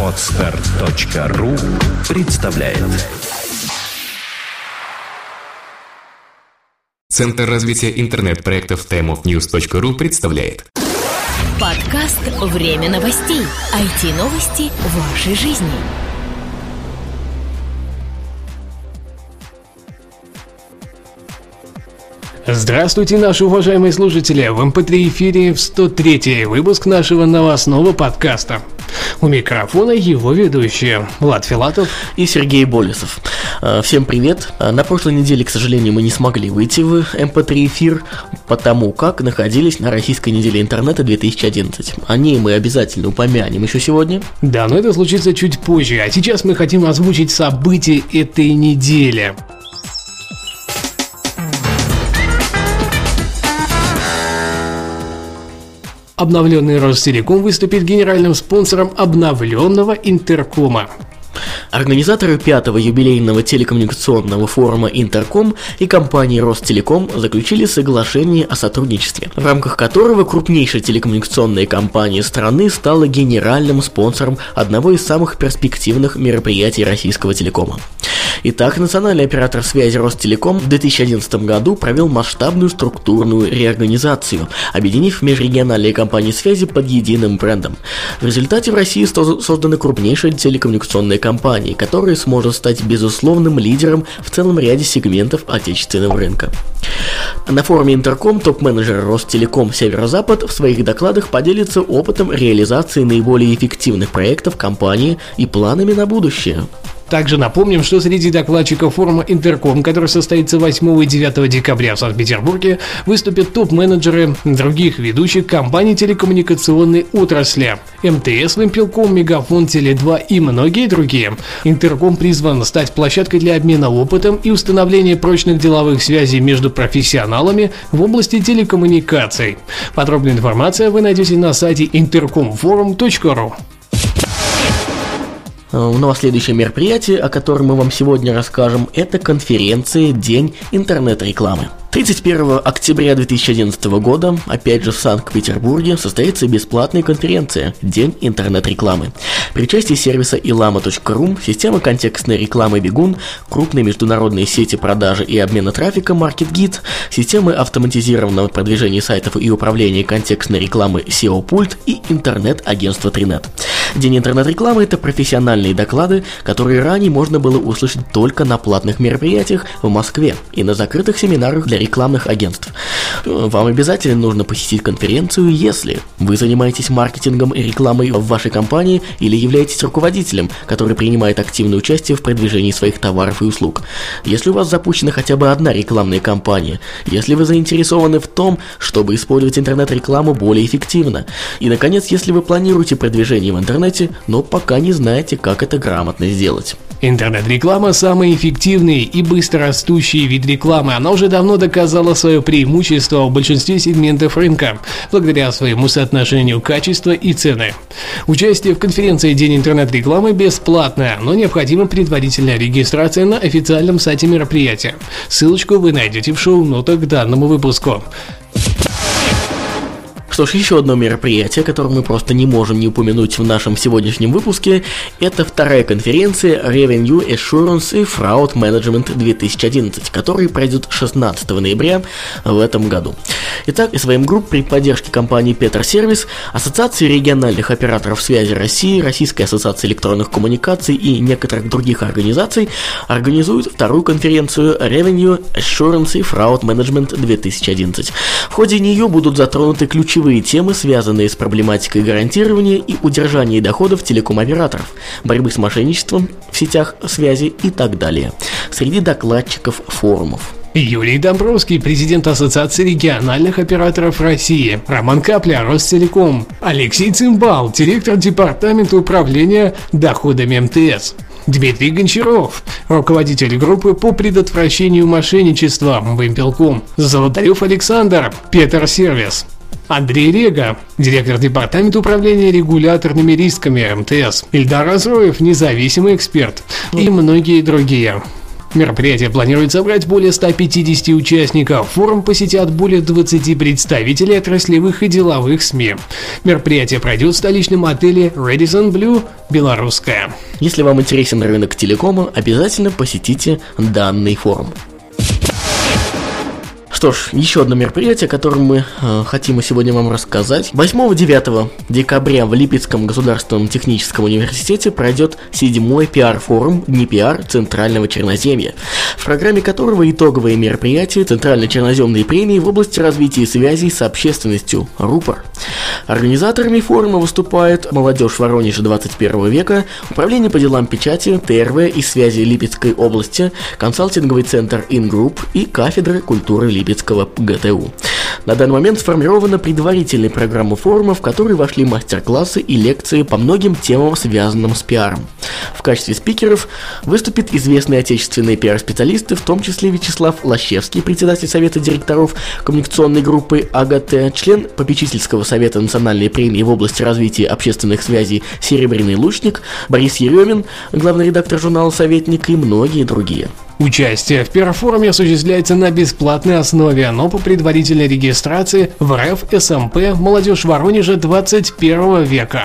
Отстар.ру представляет Центр развития интернет-проектов timeofnews.ru представляет Подкаст «Время новостей». IT-новости вашей жизни. Здравствуйте, наши уважаемые слушатели! В MP3 эфире в 103 выпуск нашего новостного подкаста. У микрофона его ведущие Влад Филатов и Сергей Болесов. А, всем привет. А, на прошлой неделе, к сожалению, мы не смогли выйти в MP3 эфир, потому как находились на Российской неделе интернета 2011. О ней мы обязательно упомянем еще сегодня. Да, но это случится чуть позже. А сейчас мы хотим озвучить события этой недели. Обновленный Ростелеком выступит генеральным спонсором обновленного Интеркома. Организаторы пятого юбилейного телекоммуникационного форума Интерком и компании Ростелеком заключили соглашение о сотрудничестве, в рамках которого крупнейшая телекоммуникационная компания страны стала генеральным спонсором одного из самых перспективных мероприятий российского телекома. Итак, национальный оператор связи Ростелеком в 2011 году провел масштабную структурную реорганизацию, объединив межрегиональные компании связи под единым брендом. В результате в России созданы крупнейшие телекоммуникационные компании, которые сможет стать безусловным лидером в целом ряде сегментов отечественного рынка. На форуме Интерком топ-менеджер Ростелеком Северо-Запад в своих докладах поделится опытом реализации наиболее эффективных проектов компании и планами на будущее. Также напомним, что среди докладчиков форума Интерком, который состоится 8 и 9 декабря в Санкт-Петербурге, выступят топ-менеджеры других ведущих компаний телекоммуникационной отрасли. МТС, Вимпелком, Мегафон, Теле2 и многие другие. Интерком призван стать площадкой для обмена опытом и установления прочных деловых связей между профессионалами в области телекоммуникаций. Подробная информация вы найдете на сайте intercomforum.ru. Э, у нас следующее мероприятие, о котором мы вам сегодня расскажем, это конференция «День интернет-рекламы». 31 октября 2011 года, опять же в Санкт-Петербурге, состоится бесплатная конференция «День интернет-рекламы». При участии сервиса ilama.ru, системы контекстной рекламы Бегун, крупные международные сети продажи и обмена трафика MarketGit, системы автоматизированного продвижения сайтов и управления контекстной рекламы SEO Pult и интернет-агентство Trinet. День интернет-рекламы – это профессиональные доклады, которые ранее можно было услышать только на платных мероприятиях в Москве и на закрытых семинарах для рекламных агентств. Вам обязательно нужно посетить конференцию, если вы занимаетесь маркетингом и рекламой в вашей компании или являетесь руководителем, который принимает активное участие в продвижении своих товаров и услуг. Если у вас запущена хотя бы одна рекламная кампания, если вы заинтересованы в том, чтобы использовать интернет-рекламу более эффективно. И, наконец, если вы планируете продвижение в интернете, но пока не знаете, как это грамотно сделать. Интернет-реклама – самый эффективный и быстро растущий вид рекламы. Она уже давно доказала свое преимущество в большинстве сегментов рынка, благодаря своему соотношению качества и цены. Участие в конференции «День интернет-рекламы» бесплатное, но необходима предварительная регистрация на официальном сайте мероприятия. Ссылочку вы найдете в шоу-нотах к данному выпуску. Что ж, еще одно мероприятие, которое мы просто не можем не упомянуть в нашем сегодняшнем выпуске, это вторая конференция Revenue Assurance и Fraud Management 2011, которая пройдет 16 ноября в этом году. Итак, своим групп при поддержке компании Петр Сервис, Ассоциации региональных операторов связи России, Российской ассоциации электронных коммуникаций и некоторых других организаций организуют вторую конференцию Revenue Assurance и Fraud Management 2011. В ходе нее будут затронуты ключевые ключевые темы, связанные с проблематикой гарантирования и удержания доходов телеком-операторов, борьбы с мошенничеством в сетях связи и так далее. Среди докладчиков форумов. Юрий Домбровский, президент Ассоциации региональных операторов России, Роман Капля, Ростелеком, Алексей Цимбал, директор департамента управления доходами МТС, Дмитрий Гончаров, руководитель группы по предотвращению мошенничества Вимпелком, Золотарев Александр, Петр Сервис, Андрей Рега, директор департамента управления регуляторными рисками МТС, Ильдар Азроев, независимый эксперт и многие другие. Мероприятие планирует собрать более 150 участников. Форум посетят более 20 представителей отраслевых и деловых СМИ. Мероприятие пройдет в столичном отеле Radisson Blue Белорусская. Если вам интересен рынок телекома, обязательно посетите данный форум. Что ж, еще одно мероприятие, о котором мы э, хотим сегодня вам рассказать. 8-9 декабря в Липецком государственном техническом университете пройдет седьмой пиар-форум Дни пиар Центрального Черноземья, в программе которого итоговые мероприятия Центрально-Черноземной премии в области развития связей с общественностью РУПОР. Организаторами форума выступает молодежь Воронежа 21 века, Управление по делам печати, ТРВ и связи Липецкой области, консалтинговый центр Ингрупп и кафедра культуры Липецка. Липецкого ГТУ. На данный момент сформирована предварительная программа форума, в которой вошли мастер-классы и лекции по многим темам, связанным с пиаром. В качестве спикеров выступят известные отечественные пиар-специалисты, в том числе Вячеслав Лощевский, председатель Совета директоров коммуникационной группы АГТ, член попечительского совета национальной премии в области развития общественных связей «Серебряный лучник», Борис Еремин, главный редактор журнала «Советник» и многие другие. Участие в пиар-форуме осуществляется на бесплатной основе, но по предварительной регистрации в РФ СМП «Молодежь Воронежа 21 века».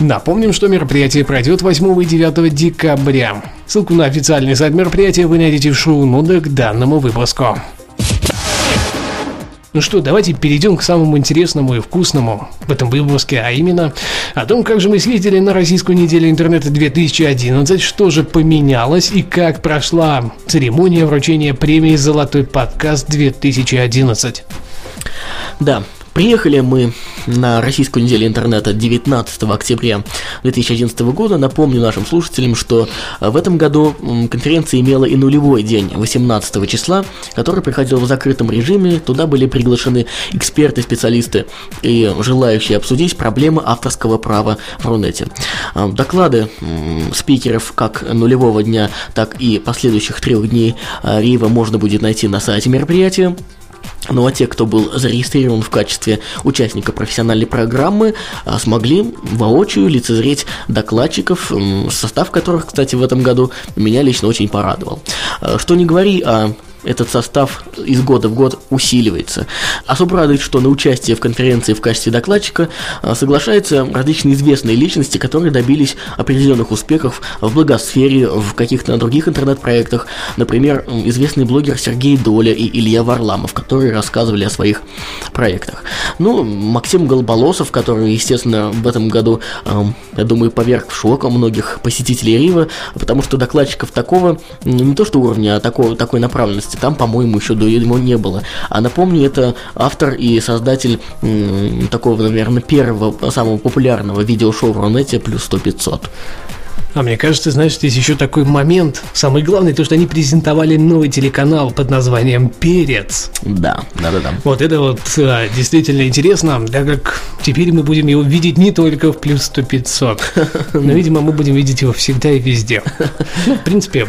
Напомним, что мероприятие пройдет 8 и 9 декабря. Ссылку на официальный сайт мероприятия вы найдете в шоу-нотах к данному выпуску. Ну что, давайте перейдем к самому интересному и вкусному в этом выпуске, а именно о том, как же мы съездили на российскую неделю интернета 2011, что же поменялось и как прошла церемония вручения премии «Золотой подкаст 2011». Да, Приехали мы на российскую неделю интернета 19 октября 2011 года. Напомню нашим слушателям, что в этом году конференция имела и нулевой день, 18 числа, который проходил в закрытом режиме. Туда были приглашены эксперты, специалисты и желающие обсудить проблемы авторского права в Рунете. А, доклады спикеров как нулевого дня, так и последующих трех дней а, Рива можно будет найти на сайте мероприятия. Ну а те, кто был зарегистрирован в качестве участника профессиональной программы, а, смогли воочию лицезреть докладчиков, состав которых, кстати, в этом году меня лично очень порадовал. А, что не говори о этот состав из года в год усиливается. Особо радует, что на участие в конференции в качестве докладчика а, соглашаются различные известные личности, которые добились определенных успехов в благосфере, в каких-то других интернет-проектах. Например, известный блогер Сергей Доля и Илья Варламов, которые рассказывали о своих проектах. Ну, Максим Голболосов, который, естественно, в этом году, я думаю, поверг в шок многих посетителей Рива, потому что докладчиков такого, не то что уровня, а такого, такой направленности подкасте, там, по-моему, еще до него не было. А напомню, это автор и создатель м- такого, наверное, первого, самого популярного видеошоу в Рунете плюс 100 500. А мне кажется, знаешь, здесь еще такой момент. Самый главный, то, что они презентовали новый телеканал под названием «Перец». Да, да-да-да. Вот это вот а, действительно интересно, так как теперь мы будем его видеть не только в плюс 100 500, но, видимо, мы будем видеть его всегда и везде. Ну, в принципе,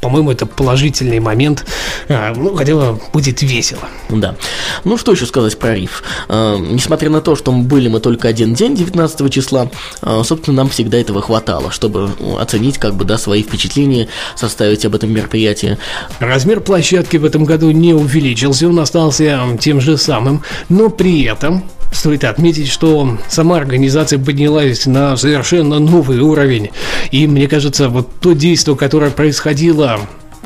по-моему, это положительный момент. А, ну, хотя будет весело. Да. Ну, что еще сказать про риф? А, несмотря на то, что мы были мы только один день, 19 числа, а, собственно, нам всегда этого хватало, чтобы оценить, как бы, да, свои впечатления, составить об этом мероприятии. Размер площадки в этом году не увеличился, он остался тем же самым, но при этом Стоит отметить, что сама организация поднялась на совершенно новый уровень. И мне кажется, вот то действие, которое происходило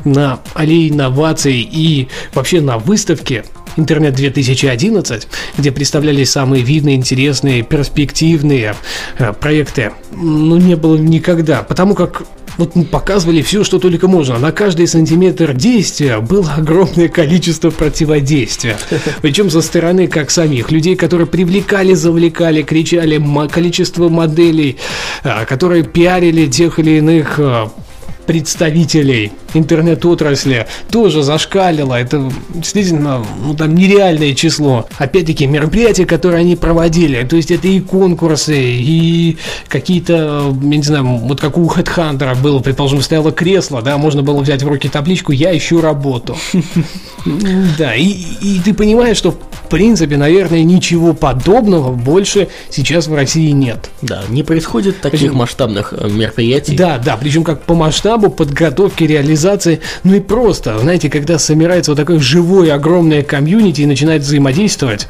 на аллее инноваций и вообще на выставке Интернет 2011, где представлялись самые видные, интересные, перспективные э, проекты, ну, не было никогда. Потому как вот мы показывали все, что только можно. На каждый сантиметр действия было огромное количество противодействия. Причем со стороны как самих людей, которые привлекали, завлекали, кричали количество моделей, а, которые пиарили тех или иных а, представителей интернет-отрасли тоже зашкалило. Это действительно ну, там нереальное число. Опять-таки, мероприятия, которые они проводили, то есть это и конкурсы, и какие-то, я не знаю, вот как у HeadHunter было, предположим, стояло кресло, да, можно было взять в руки табличку «Я ищу работу». Да, и, ты понимаешь, что в принципе, наверное, ничего подобного больше сейчас в России нет. Да, не происходит таких масштабных э, мероприятий. Да, да, причем как по масштабу масштабу подготовки, реализации, ну и просто, знаете, когда собирается вот такое живое, огромное комьюнити и начинает взаимодействовать,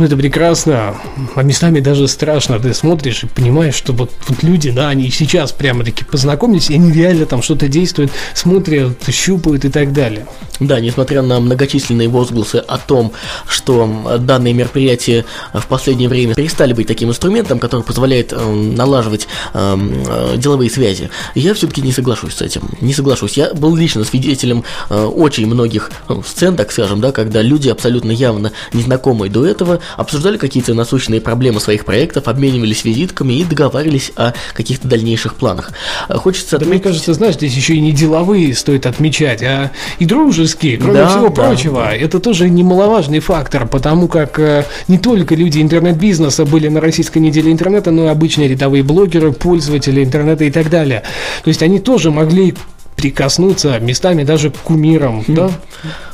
ну, это прекрасно, а местами даже страшно. Ты смотришь и понимаешь, что вот, вот люди, да, они сейчас прямо-таки познакомились, и они реально там что-то действуют, смотрят, щупают и так далее. Да, несмотря на многочисленные возгласы о том, что данные мероприятия в последнее время перестали быть таким инструментом, который позволяет э, налаживать э, э, деловые связи, я все-таки не соглашусь с этим. Не соглашусь. Я был лично свидетелем э, очень многих ну, сцен, так скажем, да, когда люди абсолютно явно незнакомые до этого обсуждали какие-то насущные проблемы своих проектов, обменивались визитками и договаривались о каких-то дальнейших планах. Э, хочется да, отметить... мне кажется, знаешь, здесь еще и не деловые стоит отмечать, а и дружеские, кроме да, всего да, прочего. Да. Это тоже немаловажный фактор, потому как э, не только люди интернет-бизнеса были на российской неделе интернета, но и обычные рядовые блогеры, пользователи интернета и так далее. То есть они тоже могли прикоснуться местами даже к кумирам, mm. да?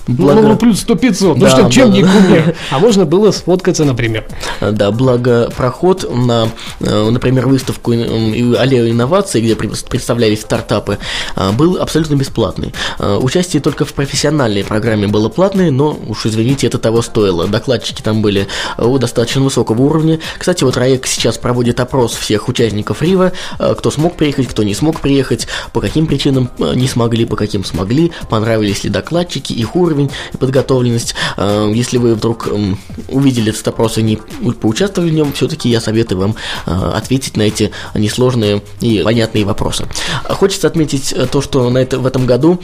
Благо... Ну, ну, плюс 100-500, ну что, чем да. не кумир? А можно было сфоткаться, например. Да, благо проход на, э, например, выставку аллею инноваций, где представлялись стартапы, э, был абсолютно бесплатный. Э, участие только в профессиональной программе было платное, но, уж извините, это того стоило. Докладчики там были достаточно высокого уровня. Кстати, вот РАЕК сейчас проводит опрос всех участников Рива, кто смог приехать, кто не смог приехать, по каким причинам не смогли, по каким смогли, понравились ли докладчики, их уровень, уровень и подготовленность. Э, если вы вдруг эм, увидели этот опрос и не поучаствовали в нем, все-таки я советую вам э, ответить на эти несложные и понятные вопросы. Хочется отметить э, то, что на это, в этом году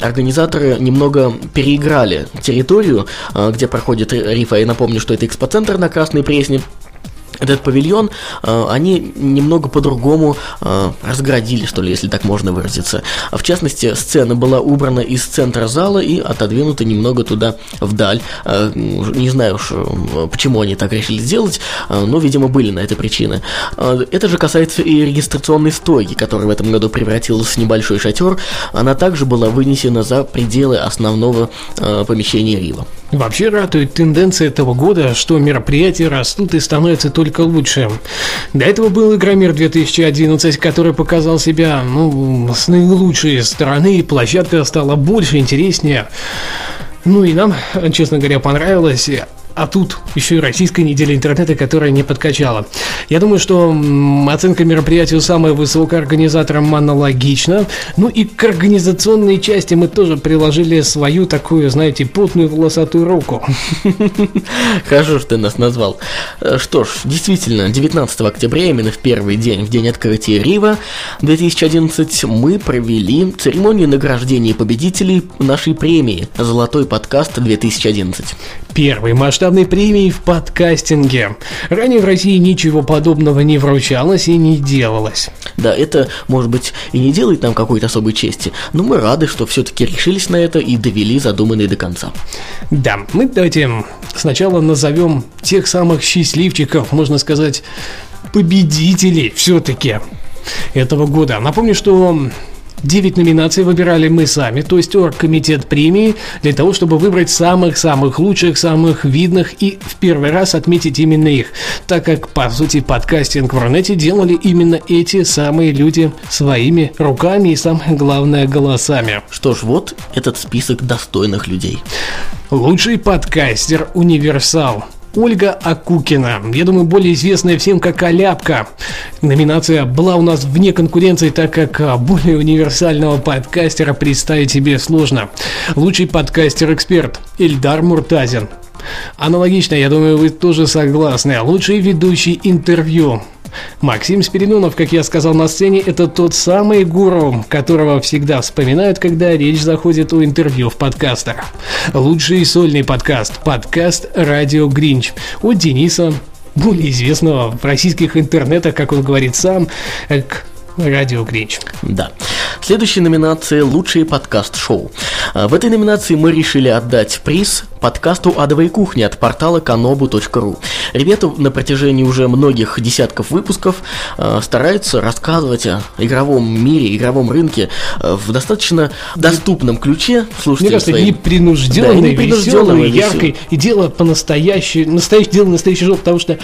организаторы немного переиграли территорию, где проходит рифа. Я напомню, что это экспоцентр на Красной Пресне, этот павильон э, они немного по-другому э, разградили, что ли, если так можно выразиться. В частности, сцена была убрана из центра зала и отодвинута немного туда вдаль. Э, не знаю уж, почему они так решили сделать, но, видимо, были на это причины. Это же касается и регистрационной стойки, которая в этом году превратилась в небольшой шатер. Она также была вынесена за пределы основного помещения Рива. Вообще радует тенденция этого года, что мероприятия растут и становятся только лучше. До этого был Игромир 2011, который показал себя ну, с наилучшей стороны, и площадка стала больше, интереснее. Ну и нам, честно говоря, понравилось. А тут еще и российская неделя интернета, которая не подкачала. Я думаю, что оценка мероприятию самая высокая организатором аналогична. Ну и к организационной части мы тоже приложили свою такую, знаете, потную волосатую руку. Хорошо, что ты нас назвал. Э, что ж, действительно, 19 октября, именно в первый день, в день открытия Рива 2011, мы провели церемонию награждения победителей нашей премии «Золотой подкаст 2011». Первый масштаб масштабной премии в подкастинге. Ранее в России ничего подобного не вручалось и не делалось. Да, это, может быть, и не делает нам какой-то особой чести, но мы рады, что все-таки решились на это и довели задуманное до конца. Да, мы давайте сначала назовем тех самых счастливчиков, можно сказать, победителей все-таки этого года. Напомню, что 9 номинаций выбирали мы сами, то есть оргкомитет премии, для того, чтобы выбрать самых-самых лучших, самых видных и в первый раз отметить именно их, так как, по сути, подкастинг в Рунете делали именно эти самые люди своими руками и, самое главное, голосами. Что ж, вот этот список достойных людей. Лучший подкастер «Универсал». Ольга Акукина. Я думаю, более известная всем как Аляпка. Номинация была у нас вне конкуренции, так как а, более универсального подкастера представить себе сложно. Лучший подкастер-эксперт Эльдар Муртазин. Аналогично, я думаю, вы тоже согласны. Лучший ведущий интервью Максим Спиридонов, как я сказал на сцене, это тот самый гуру, которого всегда вспоминают, когда речь заходит о интервью в подкастах. Лучший сольный подкаст – подкаст «Радио Гринч» от Дениса, более известного в российских интернетах, как он говорит сам, как Радио Гринч. Да. Следующая номинация «Лучший подкаст-шоу». А, в этой номинации мы решили отдать приз подкасту «Адовая кухня» от портала kanobu.ru. Ребята на протяжении уже многих десятков выпусков э, стараются рассказывать о игровом мире, игровом рынке э, в достаточно доступном ключе. Слушайте, Мне кажется, своим... непринужденной, да, непринужденной, яркой. И дело по-настоящему, настоящее дело настоящий жил, потому что,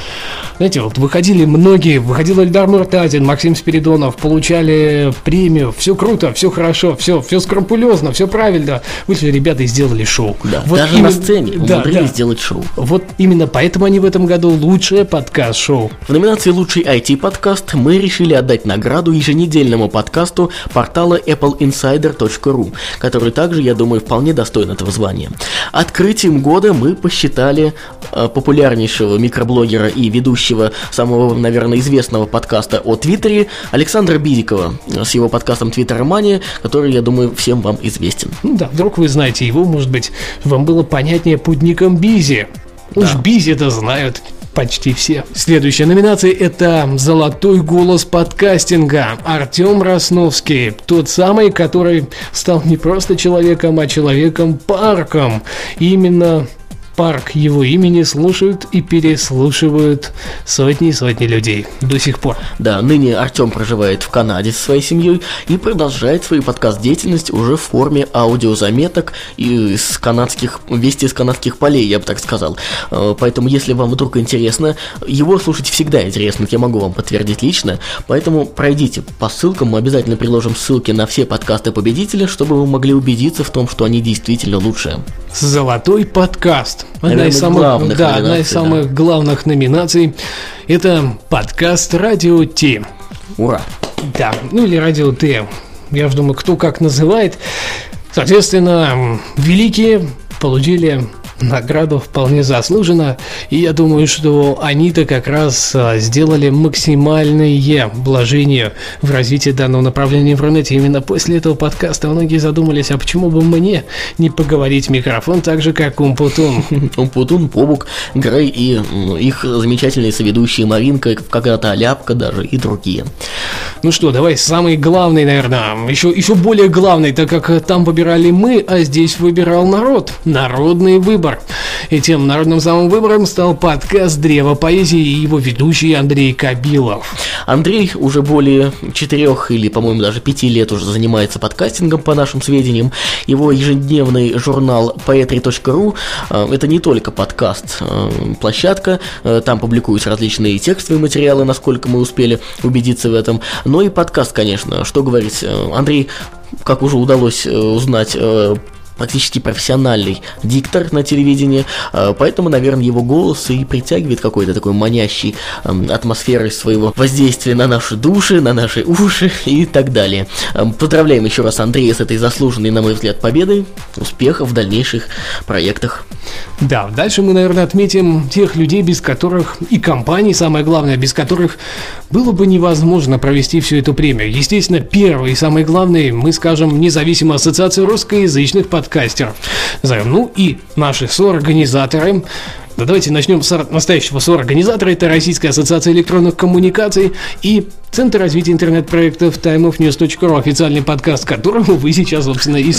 знаете, вот выходили многие, выходил Эльдар Муртазин, Максим Спиридонов, получали премию, все круто, все хорошо, все, все скрупулезно, все правильно. Вышли ребята и сделали шоу. Да, вот даже именно... на сцене да, умудрились да. сделать шоу. Вот именно поэтому они в этом году лучшее подкаст-шоу. В номинации «Лучший IT-подкаст» мы решили отдать награду еженедельному подкасту портала appleinsider.ru, который также, я думаю, вполне достоин этого звания. Открытием года мы посчитали э, популярнейшего микроблогера и ведущего самого, наверное, известного подкаста о Твиттере Александра Бизикова с его подкастом Твиттеромания, который, я думаю, всем вам известен. Ну да, вдруг вы знаете его, может быть, вам было понятнее под ником Бизи. Уж да. Бизи это знают почти все. Следующая номинация это «Золотой голос подкастинга». Артем Росновский, тот самый, который стал не просто человеком, а человеком-парком. Именно парк его имени слушают и переслушивают сотни и сотни людей до сих пор. Да, ныне Артем проживает в Канаде со своей семьей и продолжает свою подкаст-деятельность уже в форме аудиозаметок из канадских, вести из канадских полей, я бы так сказал. Э, поэтому, если вам вдруг интересно, его слушать всегда интересно, я могу вам подтвердить лично, поэтому пройдите по ссылкам, мы обязательно приложим ссылки на все подкасты победителя, чтобы вы могли убедиться в том, что они действительно лучшие. Золотой подкаст одна из самых, главных да, одна из самых да. главных номинаций – это подкаст «Радио Т». Ура! Да, ну или «Радио Т». Я же думаю, кто как называет. Соответственно, великие получили награду вполне заслуженно. И я думаю, что они-то как раз а, сделали максимальное вложение в развитие данного направления в Рунете. Именно после этого подкаста многие задумались, а почему бы мне не поговорить в микрофон так же, как Умпутун? Умпутун, Побук, Грей и их замечательные соведущие Маринка, когда-то Ляпка даже и другие. Ну что, давай самый главный, наверное, еще, еще более главный, так как там выбирали мы, а здесь выбирал народ. Народный выбор выбор. И тем народным самым выбором стал подкаст «Древо поэзии» и его ведущий Андрей Кабилов. Андрей уже более четырех или, по-моему, даже пяти лет уже занимается подкастингом, по нашим сведениям. Его ежедневный журнал poetry.ru э, – это не только подкаст, э, площадка, э, там публикуются различные текстовые материалы, насколько мы успели убедиться в этом, но и подкаст, конечно, что говорить. Андрей как уже удалось узнать, практически профессиональный диктор на телевидении, э, поэтому, наверное, его голос и притягивает какой-то такой манящий эм, атмосферой своего воздействия на наши души, на наши уши и так далее. Эм, поздравляем еще раз Андрея с этой заслуженной, на мой взгляд, победой, успехов в дальнейших проектах. Да, дальше мы, наверное, отметим тех людей, без которых и компаний, самое главное, без которых было бы невозможно провести всю эту премию. Естественно, первый и самый главный, мы скажем, независимая ассоциация русскоязычных подкастов подкастеров. Ну и наши соорганизаторы да давайте начнем с настоящего соорганизатора. Это Российская ассоциация электронных коммуникаций и Центр развития интернет-проектов timeofnews.ru, официальный подкаст которого вы сейчас, собственно, и.